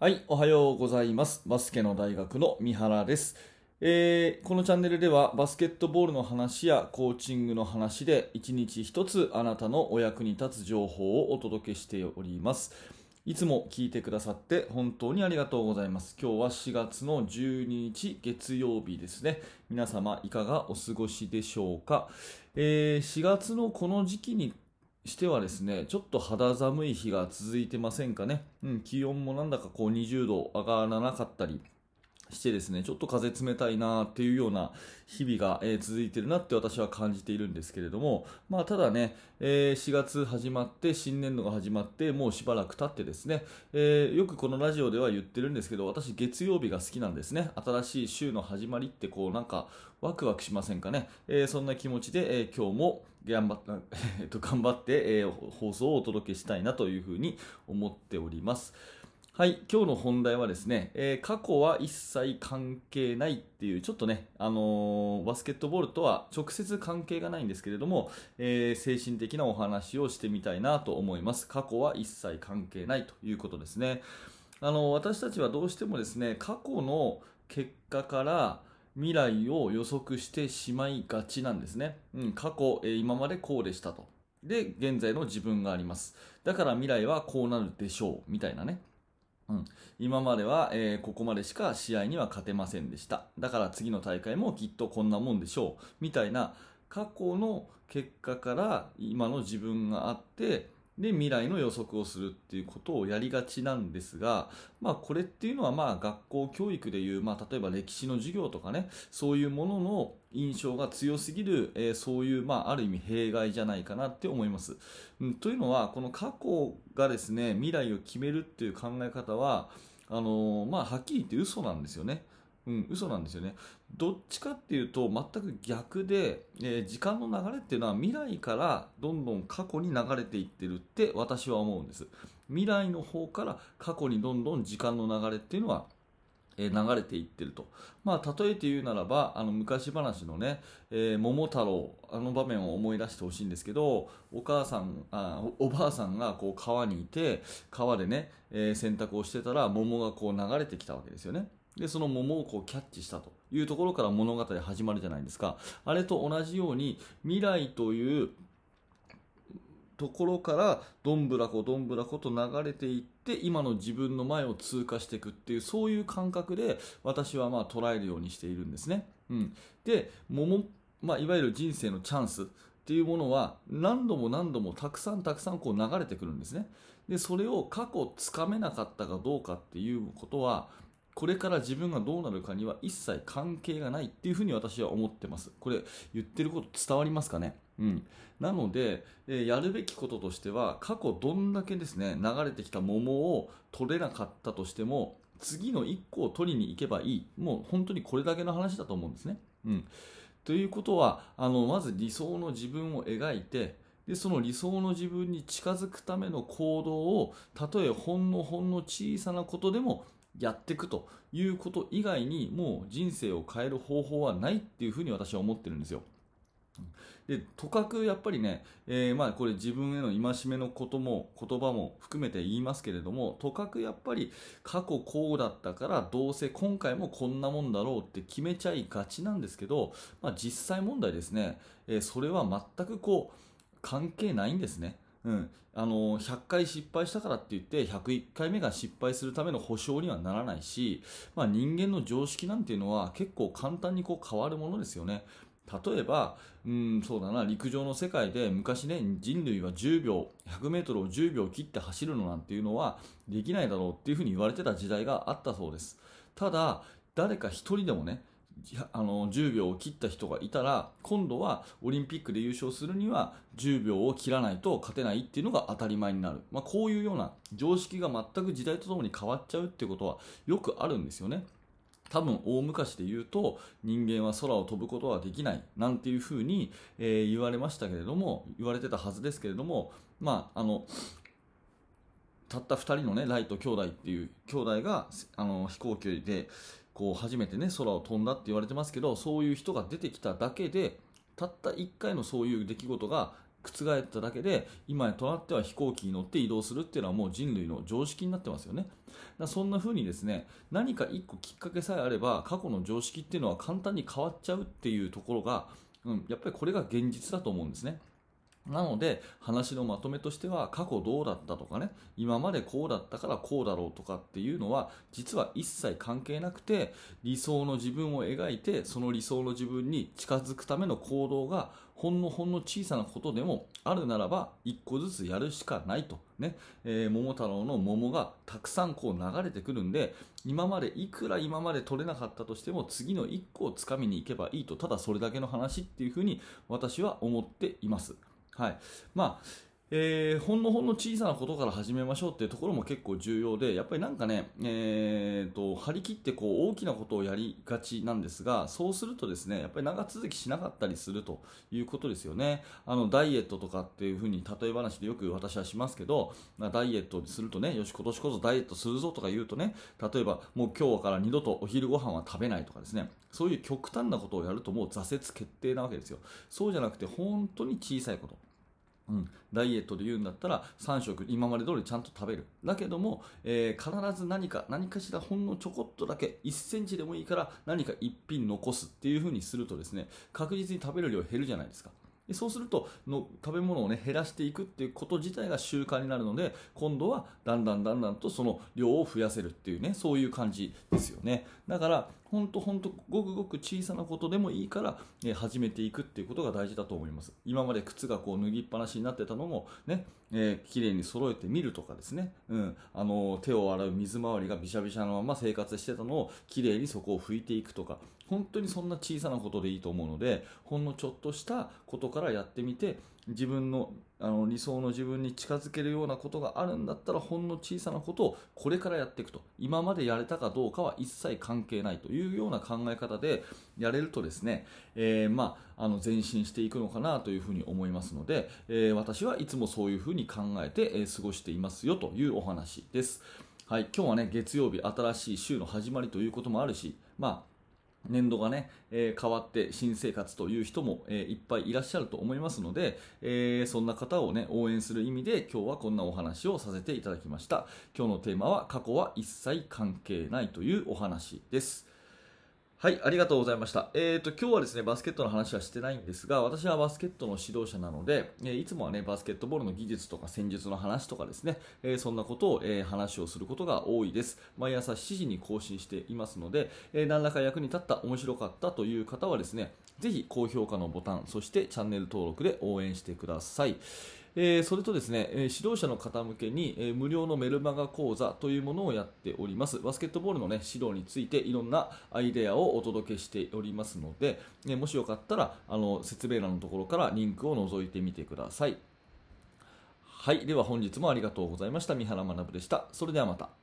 はい、おはようございます。バスケの大学の三原です。えーこのチャンネルではバスケットボールの話やコーチングの話で一日一つあなたのお役に立つ情報をお届けしております。いつも聞いてくださって本当にありがとうございます。今日は4月の12日月曜日ですね。皆様いかがお過ごしでしょうか。えー4月のこの時期にしてはですね、ちょっと肌寒い日が続いてませんかね。うん、気温もなんだかこう20度上がらなかったりしてですね、ちょっと風冷たいなっていうような日々が、えー続いてるなって私は感じているんですけれども、まあただね、えー4月始まって、新年度が始まって、もうしばらく経ってですね、えーよくこのラジオでは言ってるんですけど、私月曜日が好きなんですね。新しい週の始まりってこうなんかワクワクしませんかね？えそんな気持ちで、え今日も頑張っ えーと頑張って、え放送をお届けしたいなというふうに思っております。はい、今日の本題はですね、えー過去は一切関係ないっていう、ちょっとね、あのーバスケットボールとは直接関係がないんですけれども、えー精神的なお話をしてみたいなと思います。過去は一切関係ないということですね。あの私たちはどうしてもですね、過去の結果から未来を予測してしまいがちなんですね。うん、過去、えー今までこうでしたと。で、現在の自分があります。だから未来はこうなるでしょう、みたいなね。うん、今までは、えーここまでしか試合には勝てませんでした。だから次の大会もきっとこんなもんでしょう。みたいな過去の結果から今の自分があって、で、未来の予測をするっていうことをやりがちなんですが、まあこれっていうのはまあ学校教育でいう、まあ例えば歴史の授業とかね、そういうものの印象が強すぎる、えーそういうまあある意味弊害じゃないかなって思います。うん、というのは、この過去がですね、未来を決めるっていう考え方は、あのーまあ、はっきり言って嘘なんですよね。うん、嘘なんですよね。どっちかっていうと、全く逆で、えー時間の流れっていうのは未来からどんどん過去に流れていってるって私は思うんです。未来の方から過去にどんどん時間の流れっていうのはえー流れていってると。まあ、例えて言うならば、あの、昔話のね、えー桃太郎、あの場面を思い出してほしいんですけど、お母さん、あおばあさんがこう川にいて、川でね、え洗濯をしてたら桃がこう流れてきたわけですよね。で、その桃をこうキャッチしたというところから物語始まるじゃないですか。あれと同じように、未来というところからどんぶらこどんぶらこと流れていって今の自分の前を通過していくっていうそういう感覚で私はまあ捉えるようにしているんですね。うん、で桃、まあ、いわゆる人生のチャンスっていうものは何度も何度もたくさんたくさんこう流れてくるんですね。でそれを過去つかめなかったかどうかっていうことはこれから自分がどうなるかには一切関係がないっていうふうに私は思ってます。これ言ってること伝わりますかね？うん。なので、えーやるべきこととしては過去どんだけですね流れてきた桃を取れなかったとしても次の1個を取りに行けばいいもう本当にこれだけの話だと思うんですね。うん、ということはあのまず理想の自分を描いてでその理想の自分に近づくための行動をたとえほんのほんの小さなことでもやっていくということ以外にもう人生を変える方法はないっていうふうに私は思ってるんですよ。でとかくやっぱりね、えーまあこれ自分への戒めのことも言葉も含めて言いますけれどもとかくやっぱり過去こうだったからどうせ今回もこんなもんだろうって決めちゃいがちなんですけど、まあ、実際問題ですね、えーそれは全くこう関係ないんですね。うん、あの100回失敗したからって言って101回目が失敗するための保証にはならないし、まあ、人間の常識なんていうのは結構簡単にこう変わるものですよね。例えば、うん、そうだな、陸上の世界で昔ね、人類は10秒、100メートルを10秒切って走るのなんていうのはできないだろうっていうふうに言われてた時代があったそうです。ただ、誰か一人でもね、あの10秒を切った人がいたら今度はオリンピックで優勝するには10秒を切らないと勝てないっていうのが当たり前になる、まあ、こういうような常識が全く時代とともに変わっちゃうってことはよくあるんですよね。多分大昔で言うと人間は空を飛ぶことはできないなんていうふうに、え言われましたけれども言われてたはずですけれどもまああのたった2人のねライト兄弟っていう兄弟があの飛行機でこう初めてね空を飛んだって言われてますけどそういう人が出てきただけでたった1回のそういう出来事が覆っただけで今となっては飛行機に乗って移動するっていうのはもう人類の常識になってますよね。だそんな風にですね何か一個きっかけさえあれば過去の常識っていうのは簡単に変わっちゃうっていうところが、うん、やっぱりこれが現実だと思うんですね。なので話のまとめとしては過去どうだったとかね今までこうだったからこうだろうとかっていうのは実は一切関係なくて理想の自分を描いてその理想の自分に近づくための行動がほんのほんの小さなことでもあるならば一個ずつやるしかないとね、えー、桃太郎の桃がたくさんこう流れてくるんで今までいくら今まで取れなかったとしても次の1個をつかみに行けばいいとただそれだけの話っていうふうに私は思っています。はい。まあ、えー、ほんのほんの小さなことから始めましょうっていうところも結構重要で、やっぱりなんかね、えーと、張り切ってこう大きなことをやりがちなんですが、そうするとですね、やっぱり長続きしなかったりするということですよね。あの、ダイエットとかっていうふうに例え話でよく私はしますけど、ダイエットするとね、よし、今年こそダイエットするぞとか言うとね、例えばもう今日から二度とお昼ご飯は食べないとかですね、そういう極端なことをやるともう挫折決定なわけですよ。そうじゃなくて本当に小さいこと。うん、ダイエットで言うんだったら3食今まで通りちゃんと食べる。だけども、えー、必ず何か何かしらほんのちょこっとだけ1センチでもいいから何か1品残すっていう風にするとですね確実に食べる量減るじゃないですか。でそうするとの食べ物を、ね、減らしていくっていうこと自体が習慣になるので今度はだんだんだんだんとその量を増やせるっていうねそういう感じですよね。だから本当本当ごくごく小さなことでもいいから、え始めていくっていうことが大事だと思います。今まで靴がこう脱ぎっぱなしになってたのもね、えー、綺麗に揃えてみるとかですね、うん、あの手を洗う水回りがびしゃびしゃのまま生活してたのを綺麗にそこを拭いていくとか。本当にそんな小さなことでいいと思うのでほんのちょっとしたことからやってみて自分のあの理想の自分に近づけるようなことがあるんだったらほんの小さなことをこれからやっていくと今までやれたかどうかは一切関係ないというような考え方でやれるとですね、えー、まあ、あの前進していくのかなというふうに思いますので、えー、私はいつもそういうふうに考えて、え、過ごしていますよというお話です。はい、今日はね月曜日新しい週の始まりということもあるし、まあ年度がね、えー、変わって新生活という人も、えー、いっぱいいらっしゃると思いますので、えー、そんな方をね、応援する意味で今日はこんなお話をさせていただきました。今日のテーマは過去は一切関係ないというお話です。はい、ありがとうございました。えっ、ー、と、今日はですね、バスケットの話はしてないんですが、私はバスケットの指導者なので、えいつもはね、バスケットボールの技術とか戦術の話とかですね、え、そんなことを、え、話をすることが多いです。毎朝7時に更新していますので、え何らか役に立った、面白かったという方はですね、ぜひ高評価のボタン、そしてチャンネル登録で応援してください。えー、それとですね、え、指導者の方向けに、え、無料のメルマガ講座というものをやっております。バスケットボールの、ね、指導についていろんなアイデアをお届けしておりますので、えもしよかったらあの説明欄のところからリンクを覗いてみてください。はい、では本日もありがとうございました。三原学でした。それではまた。